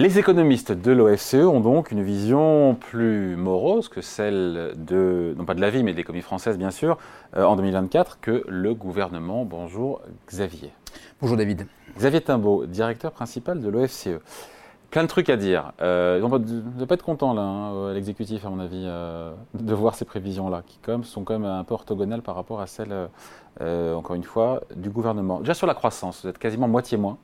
Les économistes de l'OFCE ont donc une vision plus morose que celle de, non pas de la vie, mais de l'économie française bien sûr, euh, en 2024 que le gouvernement. Bonjour Xavier. Bonjour David. Xavier Timbaud, directeur principal de l'OFCE. Plein de trucs à dire. Euh, on ne pas être content là, hein, l'exécutif à mon avis, euh, de voir ces prévisions-là, qui sont quand même un peu orthogonales par rapport à celles, euh, encore une fois, du gouvernement. Déjà sur la croissance, vous êtes quasiment moitié moins,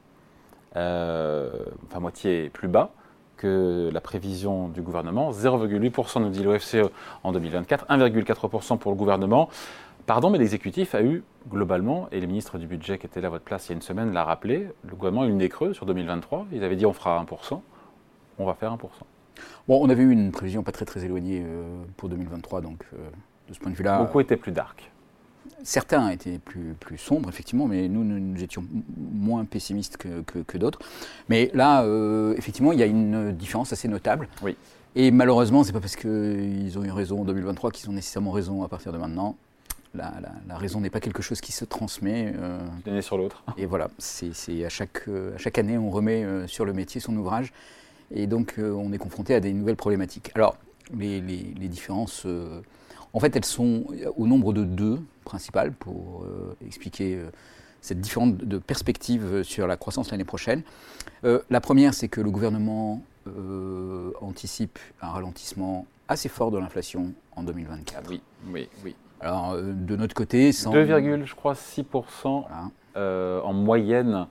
enfin moitié plus bas que la prévision du gouvernement. 0,8% nous dit l'OFCE en 2024, 1,4% pour le gouvernement. Pardon, mais l'exécutif a eu globalement, et le ministre du Budget qui était là à votre place il y a une semaine l'a rappelé, le gouvernement a eu une nez creux sur 2023. Ils avaient dit on fera 1%, on va faire 1%. Bon, on avait eu une prévision pas très très éloignée euh, pour 2023, donc euh, de ce point de vue-là. Beaucoup étaient plus dark. Certains étaient plus, plus sombres, effectivement, mais nous, nous, étions moins pessimistes que, que, d'autres. Mais là, euh, effectivement, il y a une différence assez notable. Oui. Et malheureusement, c'est pas parce qu'ils ont eu raison en 2023 qu'ils ont nécessairement raison à partir de maintenant la, raison n'est pas quelque chose qui se transmet. Euh, L'année sur l'autre. Et voilà, c'est à chaque, euh, à chaque année, on remet euh, sur le métier son ouvrage. Et donc, on est confronté à des nouvelles problématiques. Alors, les, différences, en fait, elles sont au nombre de deux principales pour expliquer cette différence de perspective sur la croissance l'année prochaine. la première, c'est que le gouvernement anticipe un ralentissement assez fort de l'inflation en 2024. Oui, oui, oui. Alors, euh, de notre côté, 2, je crois, 6% euh, en moyenne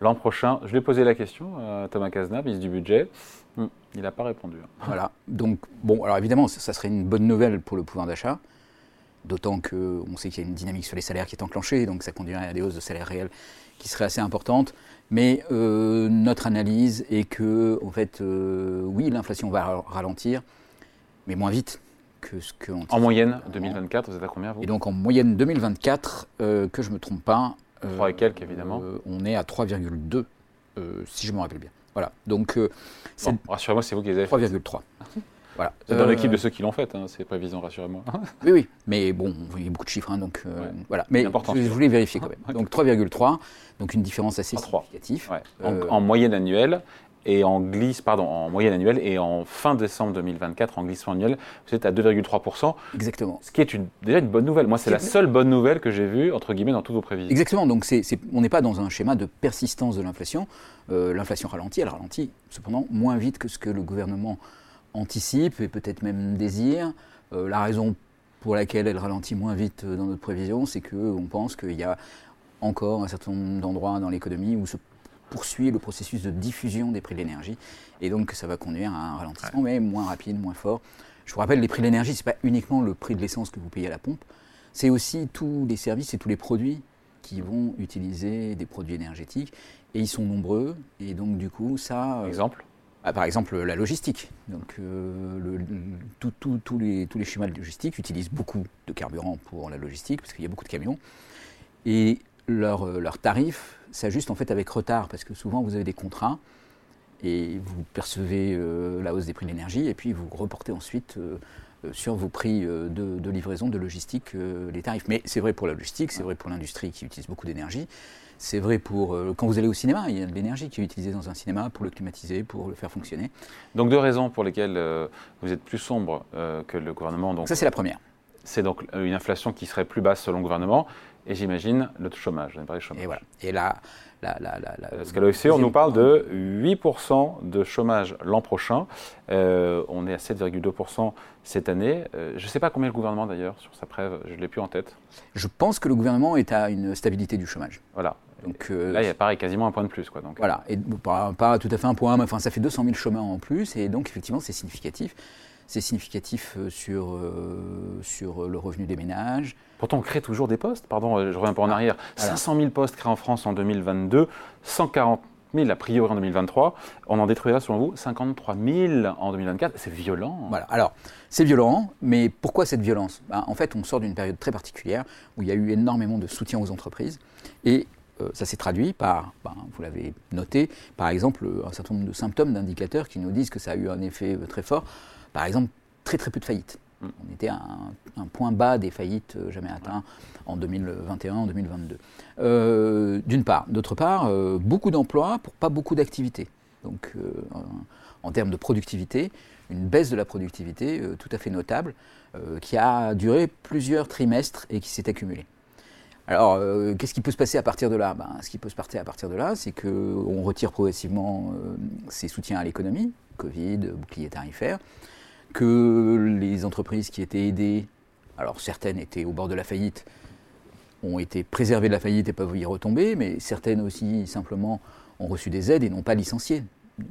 l'an prochain. Je lui ai posé la question à Thomas Cazenab, ministre du Budget. Hmm, il n'a pas répondu. Voilà. Donc, bon, alors évidemment, ça, serait une bonne nouvelle pour le pouvoir d'achat. D'autant qu'on sait qu'il y a une dynamique sur les salaires qui est enclenchée, donc ça conduirait à des hausses de salaires réels qui seraient assez importantes. Mais euh, notre analyse est que, en fait, oui, l'inflation va ralentir, mais moins vite que ce que. En moyenne, 2024, vous êtes à combien vous? Et donc en moyenne 2024, euh, que je ne me trompe pas. 3 euh, et quelques évidemment. Euh, on est à 3,2, si je me rappelle bien. Voilà. Donc. rassurez-moi, c'est vous qui les avez 3,3. Voilà. C'est dans l'équipe de ceux qui l'ont fait, hein, ces prévisions, rassurez-moi. oui, oui, mais bon, il y a beaucoup de chiffres, hein, donc voilà. Mais je, voulais vérifier quand même. Donc 3,3, donc une différence assez significative. en, moyenne annuelle, et en glisse, pardon, en moyenne annuelle, et en fin décembre 2024, en glissement annuel, vous êtes à 2,3%. Exactement. Ce qui est une, déjà une bonne nouvelle. Moi, c'est la seule bonne nouvelle que j'ai vue, entre guillemets, dans toutes vos prévisions. Exactement. Donc, on n'est pas dans un schéma de persistance de l'inflation. Euh, l'inflation ralentit, elle ralentit cependant moins vite que ce que le gouvernement anticipe et peut-être même désire. Euh, la raison pour laquelle elle ralentit moins vite dans notre prévision, c'est qu'on pense qu'il y a encore un certain nombre d'endroits dans l'économie où ce poursuit le processus de diffusion des prix de l'énergie et donc ça va conduire à un ralentissement, mais moins rapide, moins fort. Je vous rappelle, les prix de l'énergie, ce n'est pas uniquement le prix de l'essence que vous payez à la pompe, c'est aussi tous les services et tous les produits qui vont utiliser des produits énergétiques et ils sont nombreux et donc du coup ça... Euh, exemple? ah, par exemple, la logistique. Donc, euh, tous les, tous les schémas de logistique utilisent beaucoup de carburant pour la logistique, parce qu'il y a beaucoup de camions. Et leurs leur euh, tarifs s'ajustent en fait avec retard, parce que souvent vous avez des contrats et vous percevez euh, la hausse des prix de l'énergie, et puis vous reportez ensuite euh, sur vos prix de, livraison, de logistique, les tarifs. Mais c'est vrai pour la logistique, c'est vrai pour l'industrie qui utilise beaucoup d'énergie, c'est vrai pour quand vous allez au cinéma, il y a de l'énergie qui est utilisée dans un cinéma pour le climatiser, pour le faire fonctionner. Donc deux raisons pour lesquelles vous êtes plus sombre que le gouvernement. Donc, Ça c'est la première. C'est donc une inflation qui serait plus basse selon le gouvernement et j'imagine le chômage. On chômage. Et voilà. Et là, la, la, la, Parce qu'à l'OFCE, on nous parle de 8% de chômage l'an prochain. Euh, on est à 7,2% cette année. Euh, je ne sais pas combien le gouvernement d'ailleurs sur sa preuve, je ne l'ai plus en tête. Je pense que le gouvernement est à une stabilité du chômage. Voilà. Donc, euh, là, il y a pareil, quasiment un point de plus. Quoi, donc. Voilà, et pas, pas, tout à fait un point, mais enfin, ça fait 200 000 chômeurs en plus, et donc effectivement, c'est significatif. C'est significatif sur, sur le revenu des ménages, Pourtant, on crée toujours des postes. Pardon, euh, je reviens un peu en arrière. 500 000 postes créés en France en 2022, 140 000 a priori en 2023. On en détruira, selon vous, 53 000 en 2024. C'est violent. Voilà. Alors, c'est violent, mais pourquoi cette violence? Ben, En fait, on sort d'une période très particulière où il y a eu énormément de soutien aux entreprises. Et euh, ça s'est traduit par, ben, vous l'avez noté, par exemple, un certain nombre de symptômes, d'indicateurs qui nous disent que ça a eu un effet euh, très fort. Par exemple, très très peu de faillites. On était à un, point bas des faillites euh, jamais atteints en 2021, en 2022. Euh, d'une part. D'autre part, euh, beaucoup d'emplois pour pas beaucoup d'activités. donc en termes de productivité, une baisse de la productivité tout à fait notable, qui a duré plusieurs trimestres et qui s'est accumulée. Alors, euh, qu'est-ce qui peut se passer à partir de là? Ben, Ce qui peut se passer à partir de là, c'est qu'on retire progressivement euh, ces soutiens à l'économie, Covid, bouclier tarifaire, que les entreprises qui étaient aidées, alors certaines étaient au bord de la faillite, ont été préservées de la faillite et peuvent y retomber, mais certaines aussi simplement ont reçu des aides et n'ont pas licencié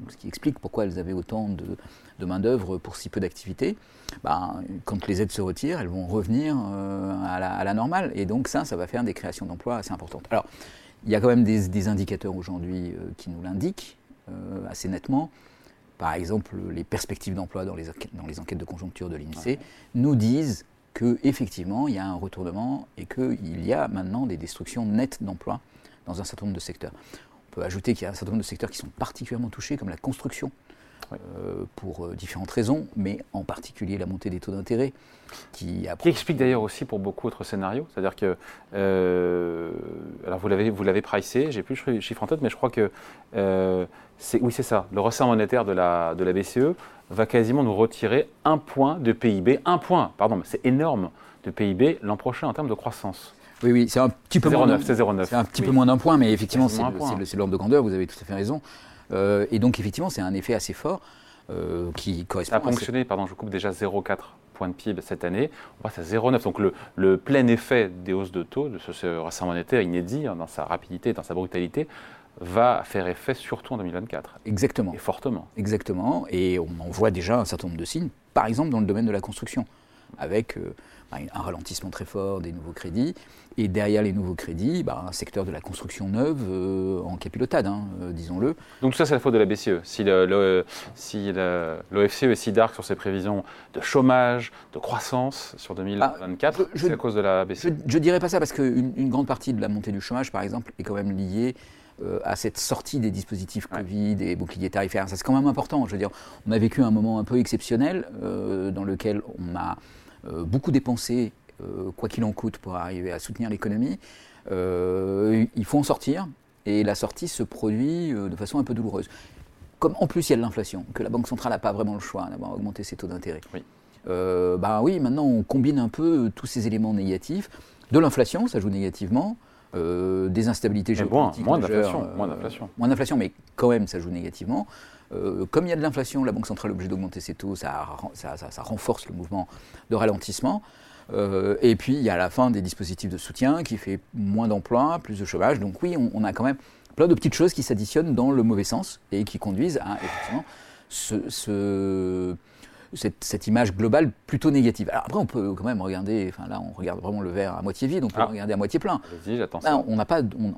ce qui explique pourquoi elles avaient autant de, main-d'œuvre pour si peu d'activité. Ben, quand les aides se retirent, elles vont revenir euh, à, la, normale. Et donc, ça, ça va faire des créations d'emplois assez importantes. Alors, il y a quand même des, indicateurs aujourd'hui euh, qui nous l'indiquent euh, assez nettement. Par exemple, les perspectives d'emploi dans les, dans les enquêtes de conjoncture de l'INSEE nous disent qu'effectivement, il y a un retournement et qu'il y a maintenant des destructions nettes d'emplois dans un certain nombre de secteurs. On peut ajouter qu'il y a un certain nombre de secteurs qui sont particulièrement touchés, comme la construction, pour euh, différentes raisons, mais en particulier la montée des taux d'intérêt. Qui, qui, explique d'ailleurs aussi pour beaucoup d'autres scénarios. C'est-à-dire que, euh, alors vous l'avez, vous l'avez pricé, j'ai plus le chiffre en tête, mais je crois que, c'est, oui c'est ça, le resserre monétaire de la, de la BCE va quasiment nous retirer un point de PIB, un point, pardon, c'est énorme, de PIB l'an prochain en termes de croissance. Oui, oui, c'est un petit peu moins. C'est un petit peu moins d'un point, mais effectivement, c'est l'ordre de grandeur, vous avez tout à fait raison. Euh, et donc, effectivement, c'est un effet assez fort euh, qui correspond. Ça a fonctionné, pardon, je coupe déjà 0,4 points de PIB cette année. On passe à 0,9. Donc, le, plein effet des hausses de taux, de ce, ce monétaire inédit hein, dans sa rapidité, dans sa brutalité, va faire effet surtout en 2024. Exactement. Et fortement. Exactement. Et on en voit déjà un certain nombre de signes, par exemple dans le domaine de la construction, avec. Euh, un ralentissement très fort des nouveaux crédits. Et derrière les nouveaux crédits, bah, un secteur de la construction neuve euh, en capilotade, hein, euh, disons-le. Donc tout ça, c'est la faute de la BCE. Si l'OFCE est si dark sur ses prévisions de chômage, de croissance sur 2024, ah, c'est à cause de la BCE Je ne dirais pas ça, parce qu'une une grande partie de la montée du chômage, par exemple, est quand même liée euh, à cette sortie des dispositifs Covid et boucliers tarifaires. Ça, c'est quand même important. Je veux dire, on a vécu un moment un peu exceptionnel dans lequel on a beaucoup dépensé, euh, quoi qu'il en coûte, pour arriver à soutenir l'économie. Euh, il faut en sortir, et la sortie se produit de façon un peu douloureuse. Comme en plus il y a de l'inflation, que la Banque centrale n'a pas vraiment le choix d'avoir augmenté ses taux d'intérêt. Oui. bah oui, maintenant on combine un peu tous ces éléments négatifs. De l'inflation, ça joue négativement. des instabilités géopolitiques. Moins, d'inflation. moins d'inflation. moins d'inflation, mais quand même ça joue négativement. Euh, comme il y a de l'inflation, la Banque centrale est obligée d'augmenter ses taux, ça, renforce le mouvement de ralentissement. Euh, et puis il y a à la fin des dispositifs de soutien qui fait moins d'emplois, plus de chômage. Donc oui, on, a quand même plein de petites choses qui s'additionnent dans le mauvais sens et qui conduisent à effectivement ce cette, image globale plutôt négative. Alors après, on peut quand même regarder, enfin là, on regarde vraiment le verre à moitié vide, on peut ah. regarder à moitié plein. on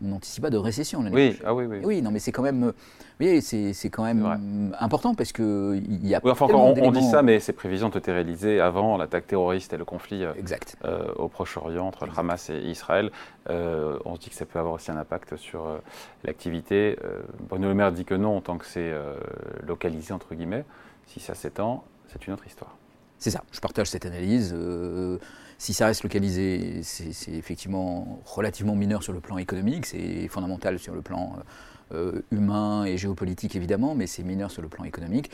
n'anticipe pas de récession oui, ah oui, oui. Oui, non, mais c'est quand même, oui, c'est quand même important parce que il y a. Oui, enfin, on, on, dit ça, mais ces prévisions ont été réalisées avant l'attaque terroriste et le conflit euh, exact. Euh, au Proche-Orient entre le Hamas et Israël. Euh, on se dit que ça peut avoir aussi un impact sur l'activité. Bruno Le Maire dit que non, tant que c'est localisé entre guillemets. Si ça s'étend, c'est une autre histoire. C'est ça, je partage cette analyse. Euh, si ça reste localisé, c'est effectivement relativement mineur sur le plan économique, c'est fondamental sur le plan euh, humain et géopolitique évidemment, mais c'est mineur sur le plan économique.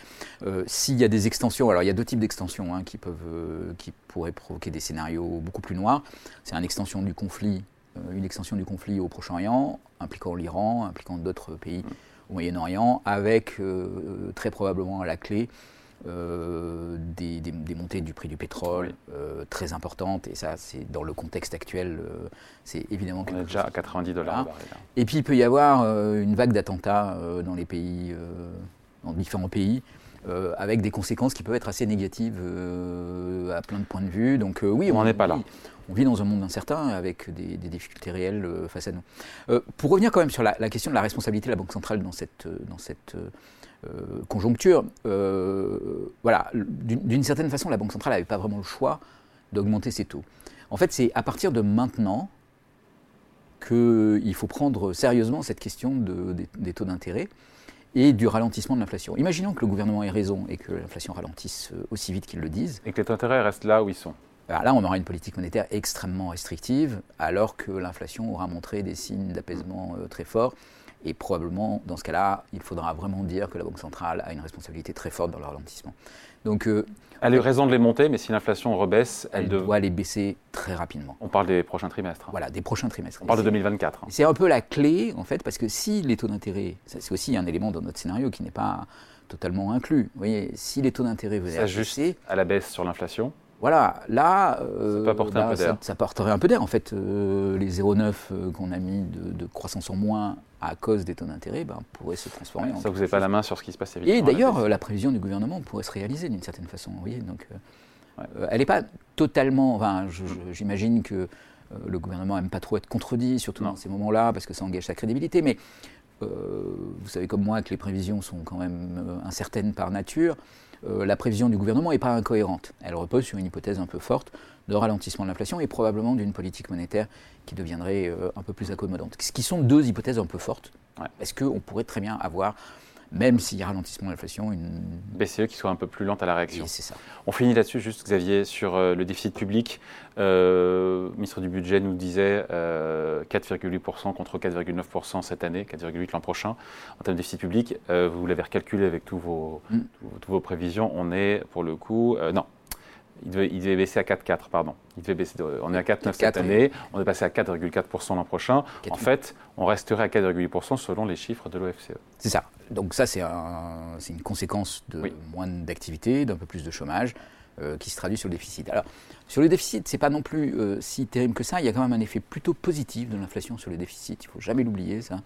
Euh, s'il y a des extensions, alors il y a deux types d'extensions hein, qui, qui pourraient provoquer des scénarios beaucoup plus noirs. C'est une extension du conflit, une extension du conflit au Proche-Orient, impliquant l'Iran, impliquant d'autres pays au Moyen-Orient, avec très probablement à la clé euh, des, montées du prix du pétrole euh, très importantes, et ça, c'est dans le contexte actuel, euh, c'est évidemment. On est déjà à 90 dollars. Et puis, il peut y avoir une vague d'attentats dans les pays, dans différents pays. Avec des conséquences qui peuvent être assez négatives à plein de points de vue. Donc oui, on n'en est pas là. On vit dans un monde incertain avec des, difficultés réelles face à nous. pour revenir quand même sur la, la, question de la responsabilité de la Banque centrale dans cette, dans cette euh, conjoncture. Euh, voilà, d'une certaine façon, la Banque centrale n'avait pas vraiment le choix d'augmenter ses taux. En fait, c'est à partir de maintenant qu'il faut prendre sérieusement cette question des, taux d'intérêt et du ralentissement de l'inflation. Imaginons que le gouvernement ait raison et que l'inflation ralentisse euh, aussi vite qu'ils le disent. Et que les taux d'intérêt restent là où ils sont. Alors là, on aura une politique monétaire extrêmement restrictive, alors que l'inflation aura montré des signes d'apaisement très forts Et probablement, dans ce cas-là, il faudra vraiment dire que la Banque centrale a une responsabilité très forte dans le ralentissement. Donc, euh, elle a eu raison de les monter, mais si l'inflation rebaisse, elle, doit les baisser très rapidement. On parle des prochains trimestres. Voilà, des prochains trimestres. On parle de 2024. C'est un peu la clé, en fait, parce que si les taux d'intérêt, c'est aussi un élément dans notre scénario qui n'est pas totalement inclus. Vous voyez, si les taux d'intérêt venaient à baisser, à la baisse sur l'inflation. Voilà, là, euh, ça, peut un peu ça, ça, porterait un peu d'air. En fait, euh, les 0,9 euh, qu'on a mis de, croissance en moins à cause des taux d'intérêt ben, pourraient se transformer en. Ça, vous n'avez pas la main sur ce qui se passe évidemment. Et d'ailleurs, la, prévision du gouvernement pourrait se réaliser d'une certaine façon. Vous voyez, donc, elle n'est pas totalement. Enfin, j'imagine que le gouvernement n'aime pas trop être contredit, surtout dans ces moments-là, parce que ça engage sa crédibilité. Mais vous savez comme moi que les prévisions sont quand même incertaines par nature. Euh, la prévision du gouvernement n'est pas incohérente. Elle repose sur une hypothèse un peu forte de ralentissement de l'inflation et probablement d'une politique monétaire qui deviendrait euh, un peu plus accommodante. Ce qui sont deux hypothèses un peu fortes. Est-ce qu'on pourrait très bien avoir même s'il y a ralentissement de l'inflation, une BCE qui soit un peu plus lente à la réaction. c'est ça. On finit là-dessus, juste Xavier, sur euh, le déficit public. Euh, le ministre du Budget nous disait 4,8% euh, contre 4,9% cette année, 4,8% l'an prochain. En termes de déficit public, vous l'avez recalculé avec tous vos, mm. tous, vos prévisions. On est, pour le coup, non, il devait, baisser à 4,4, pardon. Il devait baisser on est à 4,9 cette année, on est passé à 4,4% l'an prochain. En fait, on resterait à 4,8% selon les chiffres de l'OFCE. C'est ça. Donc ça, c'est une conséquence de moins d'activité, d'un peu plus de chômage, euh, qui se traduit sur le déficit. Alors, sur le déficit, c'est pas non plus euh, si terrible que ça. Il y a quand même un effet plutôt positif de l'inflation sur le déficit. Il faut jamais l'oublier, ça.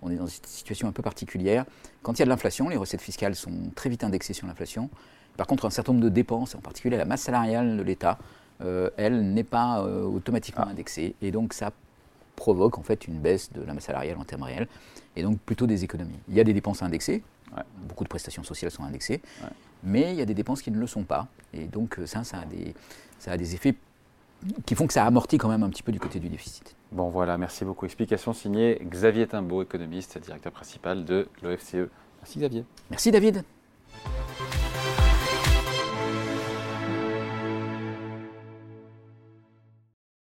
On est dans une situation un peu particulière. Quand il y a de l'inflation, les recettes fiscales sont très vite indexées sur l'inflation. Par contre, un certain nombre de dépenses, en particulier la masse salariale de l'État, euh, elle n'est pas automatiquement ah. indexée. Et donc, ça provoque en fait une baisse de la masse salariale en termes réels, et donc plutôt des économies. Il y a des dépenses indexées, beaucoup de prestations sociales sont indexées, mais il y a des dépenses qui ne le sont pas. Et donc, euh, ça, ça a des, ça a des effets qui font que ça amortit quand même un petit peu du côté du déficit. Bon voilà, merci beaucoup. Explication signée Xavier Timbaud, économiste, directeur principal de l'OFCE. Merci Xavier. Merci David.